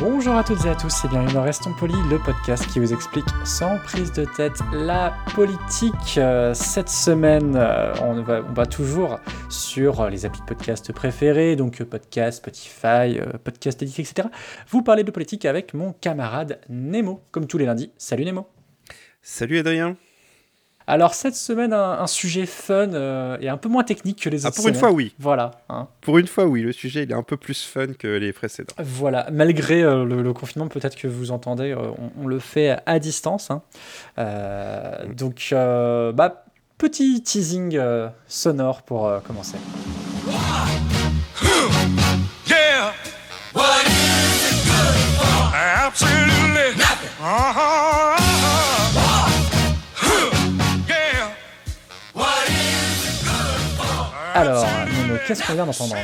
Bonjour à toutes et à tous et bienvenue dans Restons Polis, le podcast qui vous explique sans prise de tête la politique. Euh, cette semaine, euh, on, va, toujours sur les applis de podcast préférés, donc podcast, Spotify, euh, podcast Edit, etc. Vous parlez de politique avec mon camarade Nemo, comme tous les lundis. Salut Nemo. Salut Adrien. Alors cette semaine, un, un sujet fun euh, et un peu moins technique que les Ah, autres pour une fois, oui. Voilà. hein. Pour une fois, oui, le sujet il est un peu plus fun que les précédents. Voilà, malgré euh, le, le confinement, peut-être que vous entendez, euh, on, on le fait à distance. hein. Euh, donc, euh, bah, petit teasing euh, sonore pour euh, commencer. Yeah What is it good for? Absolutely nothing. Uh-huh. Alors, qu'est-ce qu'on vient d'entendre?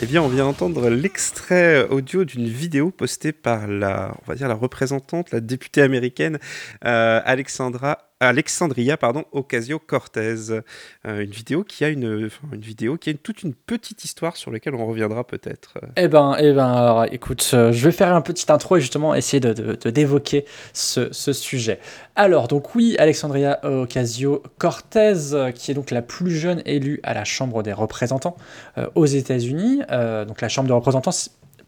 Eh bien, on vient d'entendre l'extrait audio d'une vidéo postée par la représentante, la députée américaine euh, Alexandra, Alexandria pardon, Ocasio-Cortez. Euh, une vidéo qui a une, vidéo qui a toute une petite histoire sur laquelle on reviendra peut-être. Eh ben, eh ben, alors, écoute, euh, je vais faire un petit intro et justement essayer de, d'évoquer ce, sujet. Alors, donc oui, Alexandria Ocasio-Cortez, euh, qui est donc la plus jeune élue à la Chambre des représentants aux États-Unis. Donc la Chambre des représentants,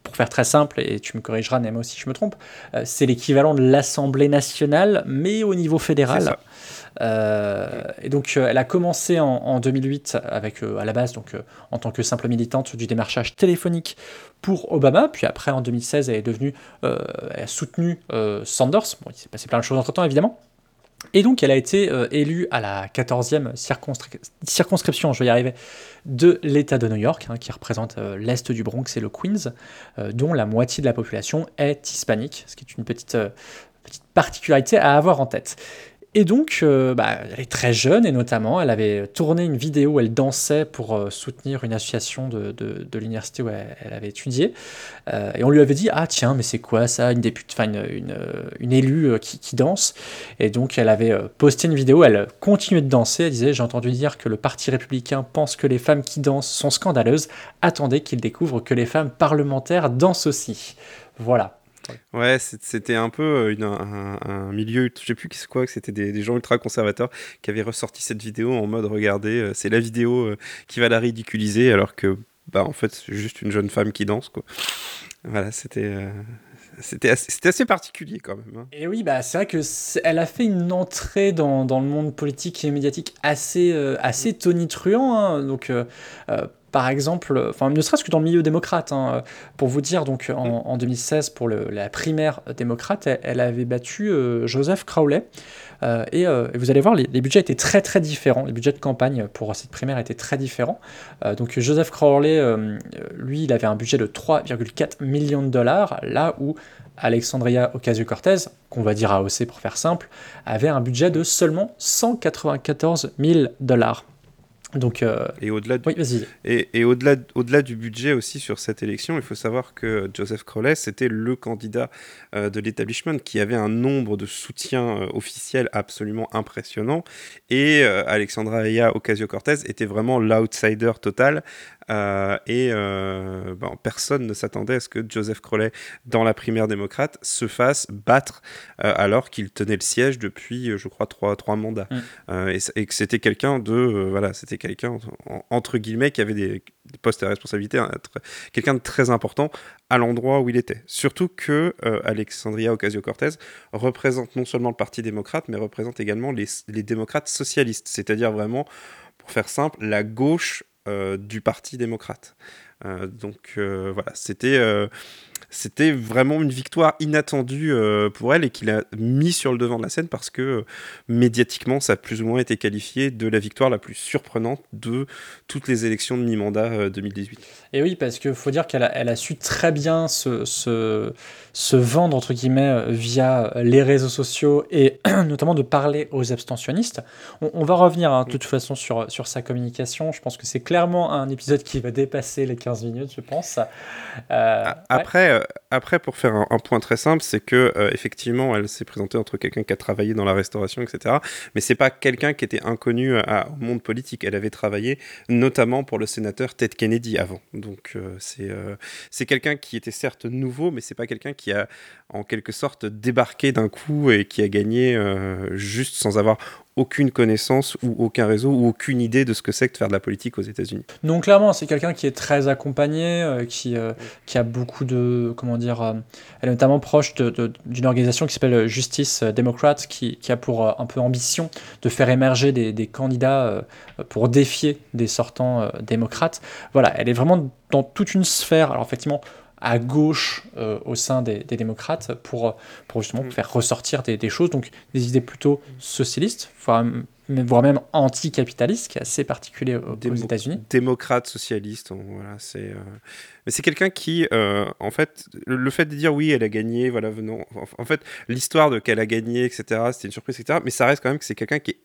pour faire très simple, et tu me corrigeras, Nemo, si je me trompe, euh, c'est l'équivalent de l'Assemblée nationale, mais au niveau fédéral. Euh, et donc, euh, elle a commencé en, en 2008 avec, euh, à la base, donc, en tant que simple militante du démarchage téléphonique pour Obama. Puis après, en 2016, elle est devenue, elle a soutenu Sanders. Bon, il s'est passé plein de choses entre temps, évidemment. Et donc, elle a été euh, élue à la 14e circonscri- circonscription, je vais y arriver, de l'État de New York, hein, qui représente euh, l'Est du Bronx et le Queens, euh, dont la moitié de la population est hispanique, ce qui est une petite particularité à avoir en tête. Et donc, euh, bah, elle est très jeune et notamment, elle avait tourné une vidéo où elle dansait pour euh, soutenir une association de, de- l'université où elle, avait étudié. Euh, et on lui avait dit Ah, tiens, mais c'est quoi ça? Une députée, enfin, une, une, élue qui, qui danse. Et donc, elle avait posté une vidéo, elle continuait de danser. Elle disait J'ai entendu dire que le Parti républicain pense que les femmes qui dansent sont scandaleuses. Attendez qu'ils découvrent que les femmes parlementaires dansent aussi. Voilà. Ouais, c'était un peu euh, une- un, un milieu, je sais plus c'est quoi, que c'était des, des gens ultra conservateurs qui avaient ressorti cette vidéo en mode regardez, euh, c'est la vidéo euh, qui va la ridiculiser alors que bah en fait c'est juste une jeune femme qui danse quoi. Voilà, c'était euh, c'était assez, particulier quand même. hein. Et oui, bah, c'est vrai que elle a fait une entrée dans, dans le monde politique et médiatique assez, euh, assez tonitruant. hein. Donc, euh, par exemple, enfin, ne serait-ce que dans le milieu démocrate, hein, pour vous dire, donc en, en 2016, pour le- la primaire démocrate, elle, elle avait battu euh, Joseph Crowley. Euh, et, euh, et vous allez voir, les, les budgets étaient très très différents. Les budgets de campagne pour cette primaire étaient très différents. Euh, donc Joseph Crowley, euh, lui, il avait un budget de 3,4 millions de dollars, là où Alexandria Ocasio-Cortez, qu'on va dire AOC pour faire simple, avait un budget de seulement 194 000 dollars. Donc, euh, Et au-delà du, oui, vas-y. Et, et au-delà, au-delà du budget aussi sur cette élection, il faut savoir que Joseph Crowley, c'était le candidat euh, de l'établissement qui avait un nombre de soutiens euh, officiels absolument impressionnant. Et euh, Alexandra Aya Ocasio-Cortez était vraiment l'outsider total. Euh, et euh, ben, personne ne s'attendait à ce que Joseph Crowley, dans la primaire démocrate, se fasse battre euh, alors qu'il tenait le siège depuis, je crois, trois, trois mandats. Mm. Et, que c'était quelqu'un de, voilà, c'était quelqu'un en- entre guillemets qui avait des, des postes à responsabilité, hein, quelqu'un de très important à l'endroit où il était. Surtout que Alexandria Ocasio-Cortez représente non seulement le Parti démocrate, mais représente également les, les démocrates socialistes, c'est-à-dire vraiment, pour faire simple, la gauche du Parti démocrate. Euh, donc euh, voilà, c'était euh, c'était vraiment une victoire inattendue euh, pour elle et qu'il a mis sur le devant de la scène parce que euh, médiatiquement, ça a plus ou moins été qualifié de la victoire la plus surprenante de toutes les élections de mi-mandat euh, 2018. Et oui, parce qu'il faut dire qu'elle a, elle a su très bien se, se, se vendre, entre guillemets, euh, via les réseaux sociaux et notamment de parler aux abstentionnistes. On, on va revenir hein, de toute façon sur, sur sa communication. Je pense que c'est clairement un épisode qui va dépasser les 15 minutes, je pense. Euh, ouais. Euh, après, pour faire un, point très simple, c'est que euh, effectivement, elle s'est présentée entre quelqu'un qui a travaillé dans la restauration, etc. Mais c'est pas quelqu'un qui était inconnu à- au monde politique. Elle avait travaillé notamment pour le sénateur Ted Kennedy avant. Donc euh, c'est euh, c'est quelqu'un qui était certes nouveau, mais c'est pas quelqu'un qui a en quelque sorte débarqué d'un coup et qui a gagné euh, juste sans avoir aucune connaissance ou aucun réseau ou aucune idée de ce que c'est que de faire de la politique aux États-Unis. Donc clairement, c'est quelqu'un qui est très accompagné, euh, qui, euh, qui a beaucoup de, comment dire, euh, elle est notamment proche d'une organisation qui s'appelle Justice Democrats, qui, qui a pour un peu ambition de faire émerger des, candidats pour défier des sortants démocrates. Voilà, elle est vraiment dans toute une sphère, alors effectivement à gauche euh, au sein des, des démocrates pour, pour justement Mm. faire ressortir des, des choses, donc des idées plutôt socialistes, voire, voire même anticapitalistes, qui est assez particulier aux, États-Unis. démocrate socialiste on- voilà c'est euh, mais c'est quelqu'un qui euh, en fait le, fait de dire oui elle a gagné voilà venons en, fait l'histoire de qu'elle a gagné etc c'était une surprise etc mais ça reste quand même que c'est quelqu'un qui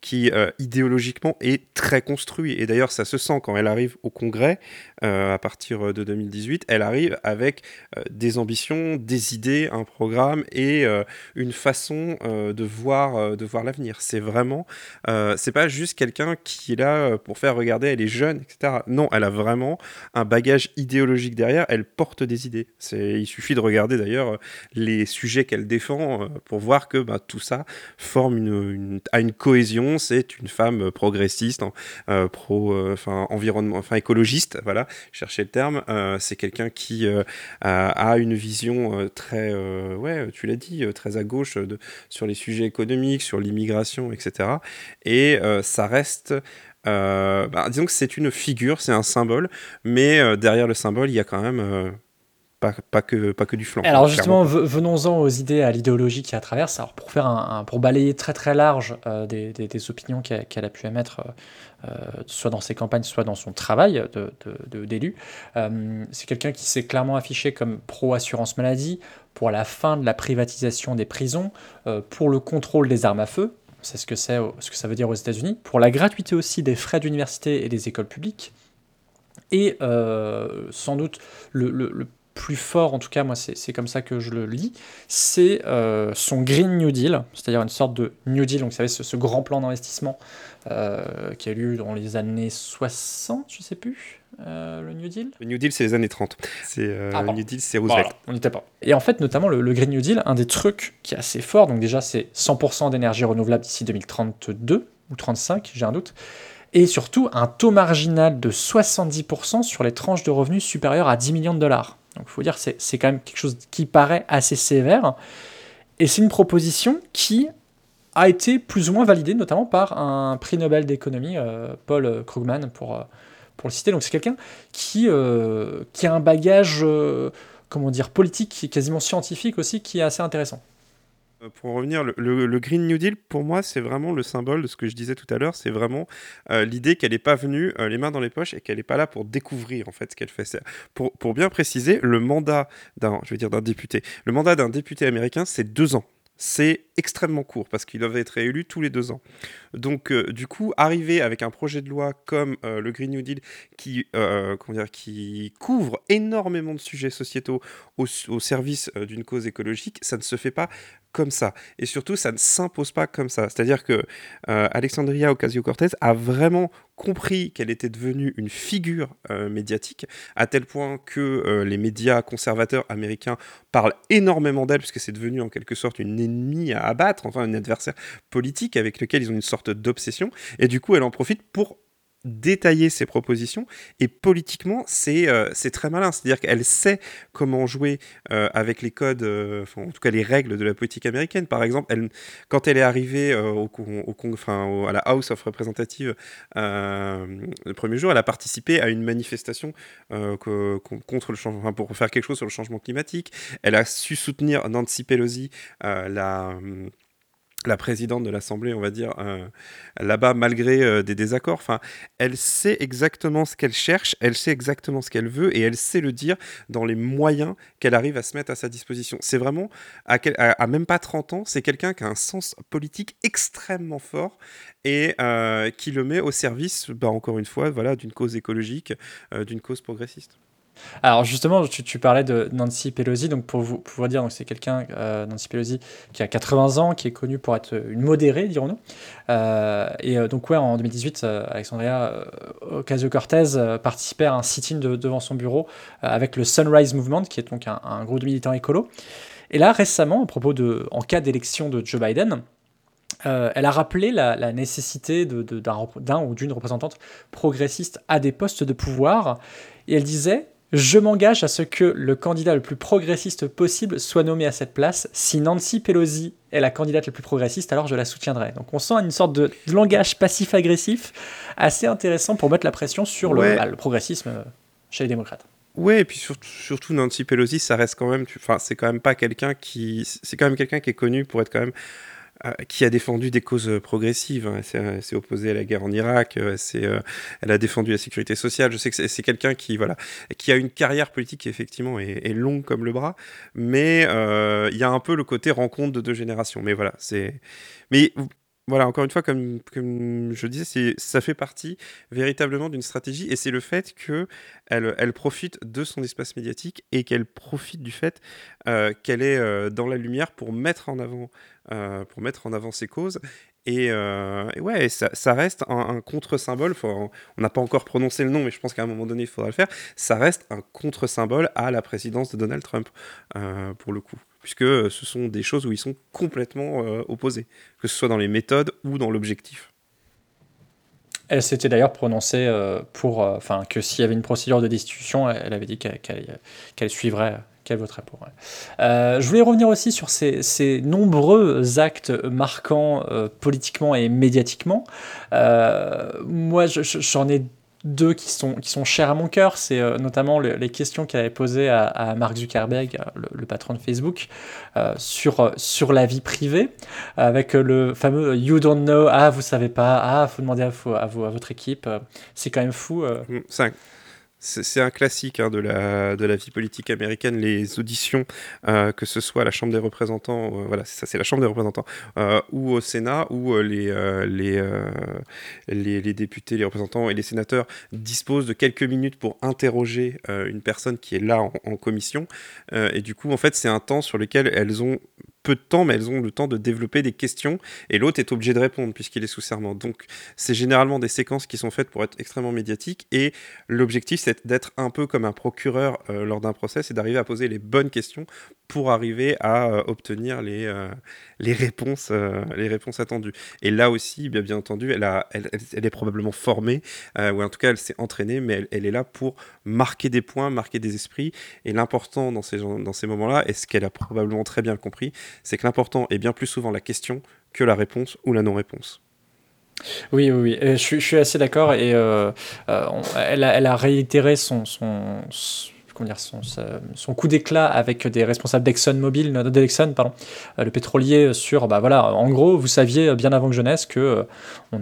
qui euh, idéologiquement est très construit et d'ailleurs ça se sent quand elle arrive au Congrès euh, à partir de 2018 elle arrive avec des ambitions des idées un programme et une façon de voir de voir l'avenir c'est vraiment c'est pas juste quelqu'un qui est là pour faire regarder, elle est jeune, etc. Non, elle a vraiment un bagage idéologique derrière, elle porte des idées. Il suffit de regarder d'ailleurs les sujets qu'elle défend euh, pour voir que bah, tout ça forme une, une- cohésion. C'est une femme progressiste, euh, pro, euh, enfin environnement, enfin écologiste. Voilà, chercher le terme. C'est quelqu'un qui a, une vision très, ouais, tu l'as dit, très à gauche de, sur les sujets économiques, sur l'immigration, etc. Et ça reste. Euh, bah, disons que c'est une figure, c'est un symbole, mais euh, derrière le symbole, il y a quand même euh, pas, pas, que, pas que du flanc. Alors justement, venons-en aux idées, à l'idéologie qui la traverse. Alors pour faire un, un- pour balayer très très large des, des- des opinions qu'elle a pu émettre, soit dans ses campagnes, soit dans son travail de- de- de- d'élu, c'est quelqu'un qui s'est clairement affiché comme pro assurance maladie, pour la fin de la privatisation des prisons, pour le contrôle des armes à feu. C'est ce que c'est, ce que ça veut dire aux États-Unis. Pour la gratuité aussi des frais d'université et des écoles publiques. Et euh, sans doute le, le- plus fort, en tout cas moi c'est comme ça que je le lis, c'est euh, son Green New Deal, c'est-à-dire une sorte de New Deal, donc vous savez ce, ce grand plan d'investissement euh, qui a eu lieu dans les années 60, je sais plus, euh, le New Deal Le New Deal, c'est les années 30. C'est, euh, Ah, le. New Deal, c'est Roosevelt. Voilà, on n'y était pas. Et en fait, notamment le, le Green New Deal, un des trucs qui est assez fort, donc déjà c'est 100% d'énergie renouvelable d'ici 2032 ou 35, j'ai un doute, et surtout un taux marginal de 70% sur les tranches de revenus supérieures à 10 millions de dollars. Donc il faut dire que c'est- c'est quand même quelque chose qui paraît assez sévère, et c'est une proposition qui a été plus ou moins validée, notamment par un prix Nobel d'économie, euh, Paul Krugman, pour, pour le citer. Donc c'est quelqu'un qui, euh, qui a un bagage, euh, comment dire, politique, quasiment scientifique aussi, qui est assez intéressant. Euh, Pour en revenir, le, Green New Deal, pour moi, c'est vraiment le symbole de ce que je disais tout à l'heure. C'est vraiment euh, l'idée qu'elle n'est pas venue les mains dans les poches et qu'elle n'est pas là pour découvrir en fait ce qu'elle fait. Pour, pour bien préciser, le mandat d'un, je veux dire d'un député, le mandat d'un député américain, c'est deux ans. C'est extrêmement court parce qu'ils doivent être réélus tous les deux ans. Donc, euh, du coup, arriver avec un projet de loi comme euh, le Green New Deal qui, euh, dire, qui couvre énormément de sujets sociétaux au, service d'une cause écologique, ça ne se fait pas comme ça. Et surtout, ça ne s'impose pas comme ça. C'est-à-dire que euh, Alexandria Ocasio-Cortez a vraiment compris qu'elle était devenue une figure euh, médiatique, à tel point que euh, les médias conservateurs américains parlent énormément d'elle, puisque c'est devenu en quelque sorte une ennemie à abattre, enfin un adversaire politique avec lequel ils ont une sorte d'obsession. Et du coup, elle en profite pour détailler ses propositions. Et politiquement c'est euh, très malin. C'est à dire qu'elle sait comment jouer euh, avec les codes euh, en tout cas les règles de la politique américaine. Par exemple quand elle est arrivée au, au, à la House of Representatives le premier jour elle a participé à une manifestation contre le changement enfin, pour faire quelque chose sur le changement climatique. Elle a su soutenir Nancy Pelosi la la présidente de l'Assemblée, on va dire, euh, là-bas, malgré euh, des désaccords. Enfin, elle sait exactement ce qu'elle cherche, elle sait exactement ce qu'elle veut, et elle sait le dire dans les moyens qu'elle arrive à se mettre à sa disposition. C'est vraiment, à, même pas 30 ans, c'est quelqu'un qui a un sens politique extrêmement fort et euh, qui le met au service, bah, encore une fois, voilà, d'une cause écologique, d'une cause progressiste. Alors justement, tu, parlais de Nancy Pelosi, donc pour vous, pour vous dire, c'est quelqu'un, euh, Nancy Pelosi, qui a 80 ans, qui est connue pour être une modérée, dirons-nous. Euh, et euh, donc ouais, en 2018, euh, Alexandria euh, Ocasio-Cortez euh, participait à un sit-in de- devant son bureau euh, avec le Sunrise Movement, qui est donc un, groupe de militants écolos. Et là, récemment, à propos de, en cas d'élection de Joe Biden, euh, elle a rappelé la, nécessité d'un ou d'une représentante progressiste à des postes de pouvoir. Et elle disait Je m'engage à ce que le candidat le plus progressiste possible soit nommé à cette place. Si Nancy Pelosi est la candidate la plus progressiste, alors je la soutiendrai. Donc on sent une sorte de, langage passif-agressif assez intéressant pour mettre la pression sur le, Ouais. bah, le progressisme chez les démocrates. Ouais, et puis surtout, surtout Nancy Pelosi, ça reste quand même, enfin, c'est quand même pas quelqu'un qui, c'est quand même quelqu'un qui est connu pour être quand même, qui a défendu des causes euh, progressives. hein. Elle s'est- Elle s'est opposée à la guerre en Irak, euh, elle, euh, a défendu la sécurité sociale. Je sais que c'est, quelqu'un qui, voilà, qui a une carrière politique qui effectivement est, longue comme le bras, mais euh, il y a un peu le côté rencontre de deux générations. Mais voilà, c'est, mais voilà, encore une fois, comme, je disais, ça fait partie véritablement d'une stratégie et c'est le fait que elle, elle profite de son espace médiatique et qu'elle profite du fait euh, qu'elle est euh, dans la lumière pour mettre en avant, euh, pour mettre en avant ses causes. Et, euh, ouais, ça, reste un, un contre-symbole. On n'a pas encore prononcé le nom, mais je pense qu'à un moment donné, il faudra le faire. Ça reste un contre-symbole à la présidence de Donald Trump, euh, pour le coup. Puisque ce sont des choses où ils sont complètement euh, opposés, que ce soit dans les méthodes ou dans l'objectif. Elle s'était d'ailleurs prononcée euh, pour, euh, enfin, que s'il y avait une procédure de destitution, elle, avait dit qu'elle suivrait, qu'elle voterait pour. ouais. Euh, je voulais revenir aussi sur ces, ces nombreux actes marquants euh, politiquement et médiatiquement. Euh, moi, je- je- j'en ai deux qui sont, qui sont chers à mon cœur. C'est notamment le- les questions qu'elle avait posées à, à Mark Zuckerberg, le, patron de Facebook, sur, sur la vie privée, avec le fameux You don't know, ah, vous savez pas, ah, faut demander à, à, à votre équipe. C'est quand même fou. euh. C'est- un classique hein, de, la, vie politique américaine, les auditions, euh, que ce soit à la Chambre des représentants, euh, voilà, ça, c'est la Chambre des représentants, euh, ou au Sénat, où les, députés, les représentants et les sénateurs disposent de quelques minutes pour interroger une personne qui est là en, en commission. Et du coup, en fait, c'est un temps sur lequel elles ont peu de temps, mais elles ont le temps de développer des questions, et l'autre est obligé de répondre puisqu'il est sous serment. Donc, c'est généralement des séquences qui sont faites pour être extrêmement médiatiques, et l'objectif, c'est d'être un peu comme un procureur euh, lors d'un procès, c'est d'arriver à poser les bonnes questions pour arriver à euh, obtenir les, euh, les, réponses, les réponses attendues. Et là aussi, bien, entendu, elle, a, elle, est probablement formée, ou en tout cas, elle s'est entraînée, mais elle, est là pour marquer des points, marquer des esprits. Et l'important dans ces, dans ces moments-là, et ce qu'elle a probablement très bien compris, c'est que l'important est bien plus souvent la question que la réponse ou la non-réponse. Oui, oui, Je, suis- assez d'accord. Et euh, euh, elle, a, réitéré son, son, son- dire, son, son coup d'éclat avec des responsables d'ExxonMobil, d'Exxon, pardon, euh, le pétrolier, sur, bah voilà, en gros, vous saviez bien avant que je naisse que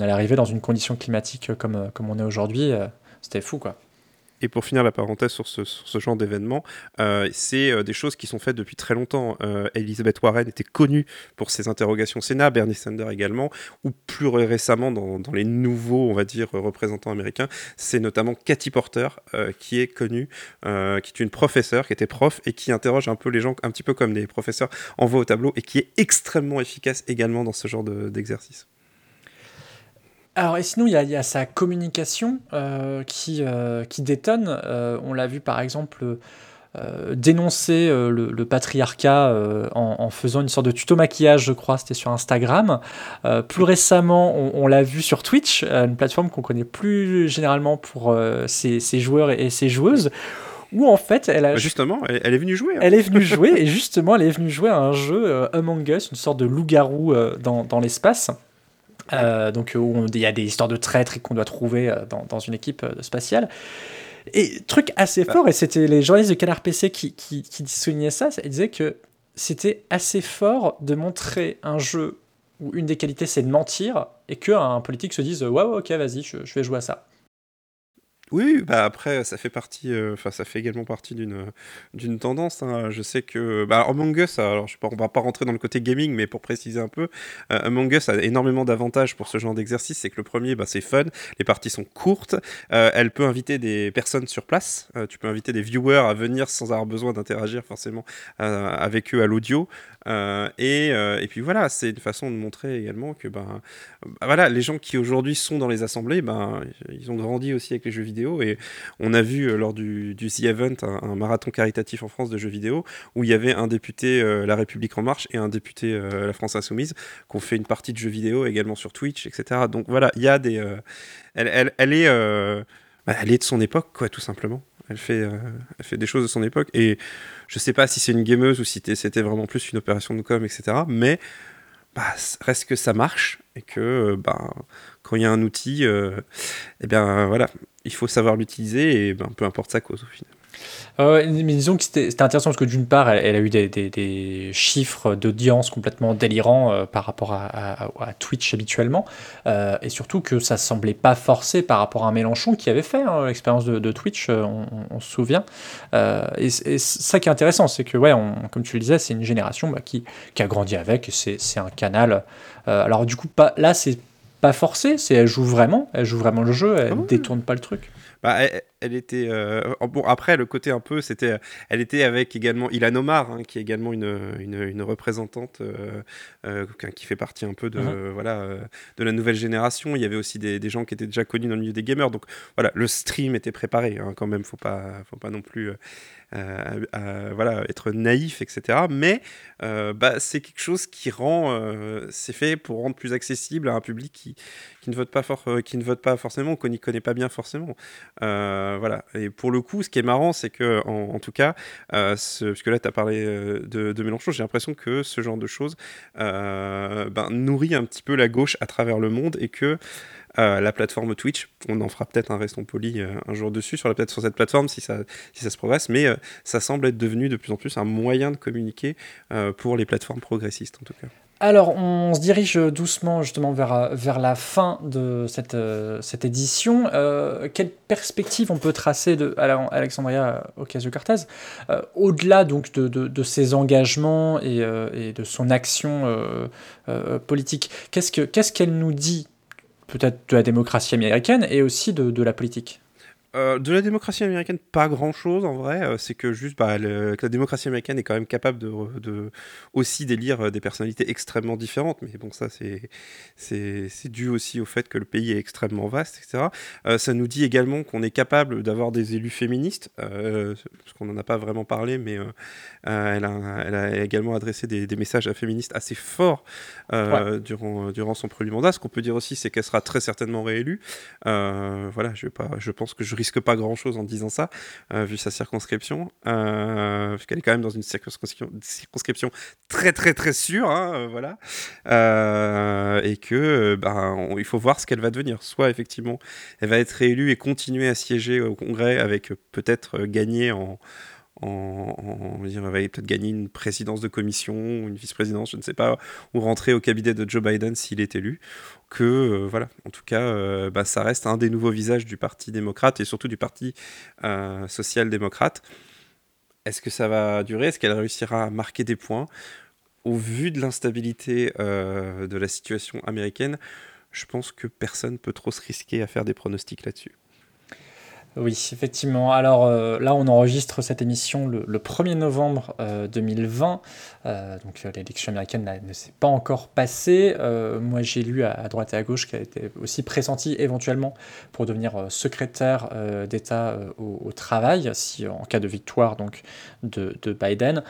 allait arriver dans une condition climatique comme, comme on est aujourd'hui. C'était fou, quoi. Et pour finir la parenthèse sur ce, genre d'événement, euh, c'est euh, des choses qui sont faites depuis très longtemps. Euh, Elizabeth Warren était connue pour ses interrogations Sénat, Bernie Sanders également, ou plus ré- récemment dans, les nouveaux, on va dire, représentants américains, c'est notamment Cathy Porter euh, qui est connue, qui est une professeure, qui était prof et qui interroge un peu les gens, un petit peu comme les professeurs en voix au tableau, et qui est extrêmement efficace également dans ce genre de- d'exercice. Alors, et sinon, il y a, il y a sa communication euh, qui, euh, qui détonne. Euh, on l'a vu par exemple dénoncer le, le patriarcat en, en faisant une sorte de tuto maquillage, je crois, c'était sur Instagram. Plus récemment, on, on l'a vu sur Twitch, une plateforme qu'on connaît plus généralement pour ses, ses joueurs et, ses joueuses, où en fait, elle a Bah, justement, elle, elle est venue jouer. hein. elle est venue jouer, et justement, elle est venue jouer à un jeu euh, Among Us, une sorte de loup-garou euh, dans, dans l'espace. Euh, donc, où on- il y a des histoires de traîtres qu'on doit trouver euh, dans, dans une équipe euh, spatiale. Et truc assez fort, et c'était les journalistes de Canard PC qui, qui, qui soulignaient ça, ils disaient que c'était assez fort de montrer un jeu où une des qualités c'est de mentir, et qu'un politique se dise Ouais, ouais, ok, vas-y, je, je vais jouer à ça. Oui, bah après, ça fait partie, euh, enfin, ça fait également partie d'une tendance. hein. Je sais que, bah, Among Us, alors je sais pas, on va pas rentrer dans le côté gaming, mais pour préciser un peu, euh, Among Us a énormément d'avantages pour ce genre d'exercice. C'est que le premier, bah, c'est fun, les parties sont courtes, euh, elle peut inviter des personnes sur place, tu peux inviter des viewers à venir sans avoir besoin d'interagir forcément avec eux à l'audio. Euh, et, euh, et puis voilà, c'est une façon de montrer également que ben, bah, voilà, les gens qui aujourd'hui sont dans les assemblées, ben, ils ont grandi aussi avec les jeux vidéo. Et on a vu euh, lors du, du The Event un, marathon caritatif en France de jeux vidéo où il y avait un député La République En Marche et un député La France Insoumise qui ont fait une partie de jeux vidéo également sur Twitch, etc. Donc voilà, il y a des. elle, elle, elle est, bah, elle est de son époque, quoi, tout simplement. Elle fait, euh, elle fait des choses de son époque. Et je sais pas si c'est une gameuse ou si c'était vraiment plus une opération de com, etc. Mais bah, reste que ça marche et que euh, bah, quand il y a un outil, euh, eh bien voilà, il faut savoir l'utiliser et ben, peu importe sa cause au final. Euh, mais disons que c'était intéressant parce que d'une part, elle, elle a eu des, des- des chiffres d'audience complètement délirants euh, par rapport à, à- à Twitch habituellement, euh, et surtout que ça semblait pas forcé par rapport à Mélenchon qui avait fait hein, l'expérience de, de Twitch, euh, on, se souvient. Et, ça qui est intéressant, c'est que, ouais, on- comme tu le disais, c'est une génération bah, qui, qui a grandi avec, c'est un canal. alors du coup, pas, là, c'est pas forcé, c'est elle joue vraiment, elle joue vraiment le jeu, elle Ah oui. détourne pas le truc. Bah, elle, elle était. euh, bon, après, le côté un peu, c'était. Elle était avec également Ilan Omar, hein, qui est également une, une, une représentante euh, euh, qui fait partie un peu de, Mhm. voilà, euh, de la nouvelle génération. Il y avait aussi des, des gens qui étaient déjà connus dans le milieu des gamers. Donc voilà, le stream était préparé hein, quand même. Faut pas, faut pas non plus. euh, euh, euh, voilà, être naïf, etc. Mais euh, bah, c'est quelque chose qui rend, euh, c'est fait pour rendre plus accessible à un public qui, qui ne vote pas euh, qui ne vote pas forcément, qu'on n'y connaît pas bien forcément. Euh, voilà. Et pour le coup, ce qui est marrant, c'est que, en, tout cas, euh, ce- là, tu as parlé euh, de, de Mélenchon, j'ai l'impression que ce genre de choses euh, ben, nourrit un petit peu la gauche à travers le monde et que euh, la plateforme Twitch, on en fera peut-être un restons poli euh, un jour dessus sur, cette plateforme si ça, se progresse, mais euh, ça semble être devenu de plus en plus un moyen de communiquer euh, pour les plateformes progressistes en tout cas. Alors, on se dirige doucement justement vers, vers la fin de cette, euh, édition. Euh, quelle perspective on peut tracer de Alexandria Ocasio-Cortez euh, au-delà donc de, ses engagements et, de son action politique? Qu'est-ce que qu'est-ce qu'elle nous dit peut-être de la démocratie américaine et aussi de la politique? Euh, de la démocratie américaine, pas grand chose en vrai. Euh, c'est que juste bah, le- que la démocratie américaine est quand même capable de, aussi d'élire euh, des personnalités extrêmement différentes. Mais bon, ça c'est c'est c'est dû aussi au fait que le pays est extrêmement vaste, etc. Euh, ça nous dit également qu'on est capable d'avoir des élus féministes, parce qu'on n'en a pas vraiment parlé, mais elle, a, elle a également adressé des, des messages à féministes assez forts durant, durant son premier mandat. Ce qu'on peut dire aussi, c'est qu'elle sera très certainement réélue. Voilà, je, vais pas, je pense que je risque pas grand chose en disant ça, euh, vu sa circonscription, euh, puisqu'elle est quand même dans une circonscription, circonscription très très très sûre, hein, euh, voilà, Euh, et que ben, il faut voir ce qu'elle va devenir. Soit effectivement, elle va être réélue et continuer à siéger au Congrès avec peut-être gagner en en, en- on dire, elle va peut-être gagner une présidence de commission une vice-présidence, je ne sais pas, ou rentrer au cabinet de Joe Biden s'il est élu. Que euh, voilà, en tout cas, euh, bah, ça reste un des nouveaux visages du Parti démocrate et surtout du Parti euh, social-démocrate. Est-ce que ça va durer? Est-ce qu'elle réussira à marquer des points? Au vu de l'instabilité de la situation américaine, je pense que personne peut trop se risquer à faire des pronostics là-dessus. Oui, effectivement. Alors euh, là, on enregistre cette émission le, le 1er novembre euh, 2020. Euh, donc euh, l'élection américaine ne s'est pas encore passée. Moi, j'ai lu à, droite et à gauche qu'elle était aussi pressentie éventuellement pour devenir secrétaire d'État au, travail, si en cas de victoire donc de, de Biden.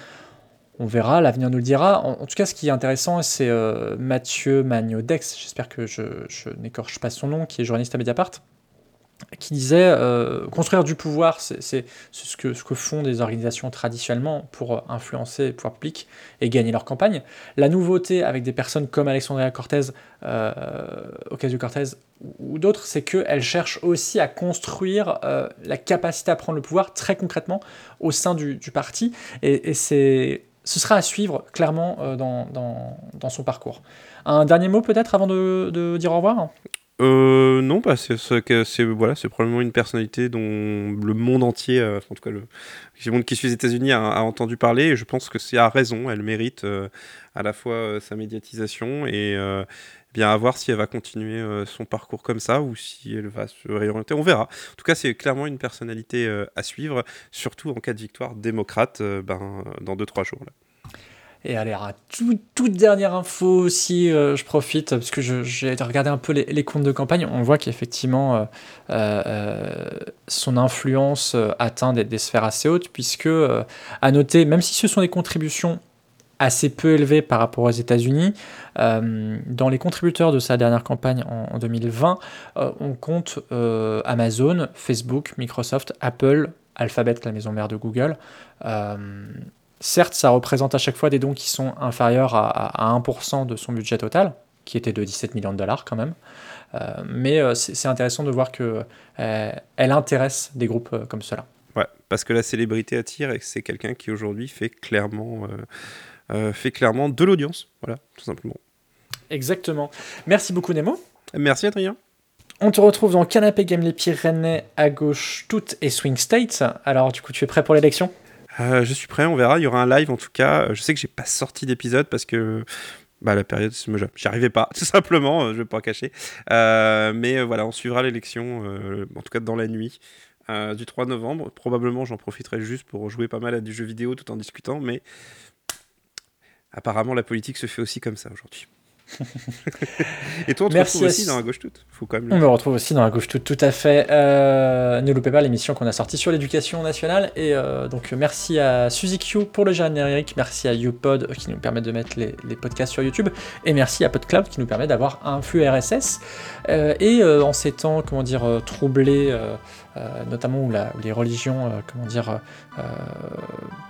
On verra, l'avenir nous le dira. En, tout cas, ce qui est intéressant, c'est Mathieu Magnodex, j'espère que je, je n'écorche pas son nom, qui est journaliste à Mediapart, qui disait euh, construire du pouvoir, c'est ce que, font des organisations traditionnellement pour euh, influencer le pouvoir public et gagner leur campagne. La nouveauté avec des personnes comme Alexandria Cortez, euh, Ocasio-Cortez ou, d'autres, c'est qu'elles cherchent aussi à construire la capacité à prendre le pouvoir très concrètement au sein du, parti. Et, ce sera à suivre clairement dans, son parcours. Un dernier mot peut-être avant de dire au revoir? Euh, non, bah, c'est voilà, c'est probablement une personnalité dont le monde entier, euh, en tout cas le, monde qui suit les États-Unis a, entendu parler. Et je pense que c'est à raison. Elle mérite euh, à la fois euh, sa médiatisation et bien à voir si elle va continuer son parcours comme ça ou si elle va se réorienter. On verra. En tout cas, c'est clairement une personnalité à suivre, surtout en cas de victoire démocrate ben, dans 2-3 jours. Et allez, à tout- toute dernière info aussi, euh, je profite, parce que j'ai regardé un peu les, comptes de campagne, on voit qu'effectivement, euh, euh, son influence atteint des, sphères assez hautes, puisque, à noter, même si ce sont des contributions assez peu élevées par rapport aux États-Unis, dans les contributeurs de sa dernière campagne en, en 2020, euh, on compte Amazon, Facebook, Microsoft, Apple, Alphabet, la maison mère de Google. Certes, ça représente à chaque fois des dons qui sont inférieurs à, à- à 1% de son budget total, qui était de 17 millions de dollars quand même. Euh, mais euh, c'est intéressant de voir que euh, elle intéresse des groupes euh, comme cela. Ouais, parce que la célébrité attire et que c'est quelqu'un qui aujourd'hui fait clairement, fait clairement de l'audience. Voilà, tout simplement. Exactement. Merci beaucoup Nemo. Merci Adrien. On te retrouve dans Canapé Game les Pyrénées à gauche, toutes et Swing State. Alors du coup, tu es prêt pour l'élection? Euh, je suis prêt, on verra. Il y aura un live en tout cas. Je sais que j'ai pas sorti d'épisode parce que bah, la période, j'y arrivais pas, tout simplement. euh, Je vais pas cacher. Euh, mais euh, voilà, on suivra l'élection, euh, en tout cas dans la nuit euh, du 3 novembre. Probablement, j'en profiterai juste pour jouer pas mal à du jeu vidéo tout en discutant. Mais apparemment, la politique se fait aussi comme ça aujourd'hui. Et toi, on te Merci retrouve aussi dans la gauche toute. Faut quand même. le On me retrouve aussi dans la gauche toute, tout à fait. Euh, ne loupez pas l'émission qu'on a sortie sur l'éducation nationale. Et euh, donc merci à Suzy Q pour le générique, merci à YouPod euh, qui nous permet de mettre les, les podcasts sur YouTube, et merci à PodCloud qui nous permet d'avoir un flux RSS. Euh, et en ces temps, comment dire, troublés, notamment où, la- où les religions, euh, comment dire, euh, euh,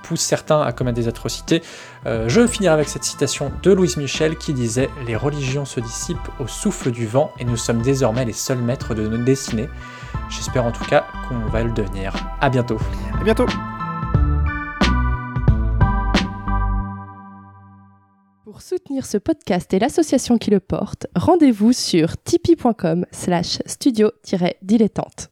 poussent certains à commettre des atrocités, euh, je finirai avec cette citation de Louise Michel qui disait Les religions se dissipent au souffle du vent et nous sommes désormais les seuls maîtres de nos destinées. J'espère en tout cas qu'on va le devenir. À bientôt. À bientôt. Pour soutenir ce podcast et l'association qui le porte, rendez-vous sur tipeee.com slash studio-dilettante.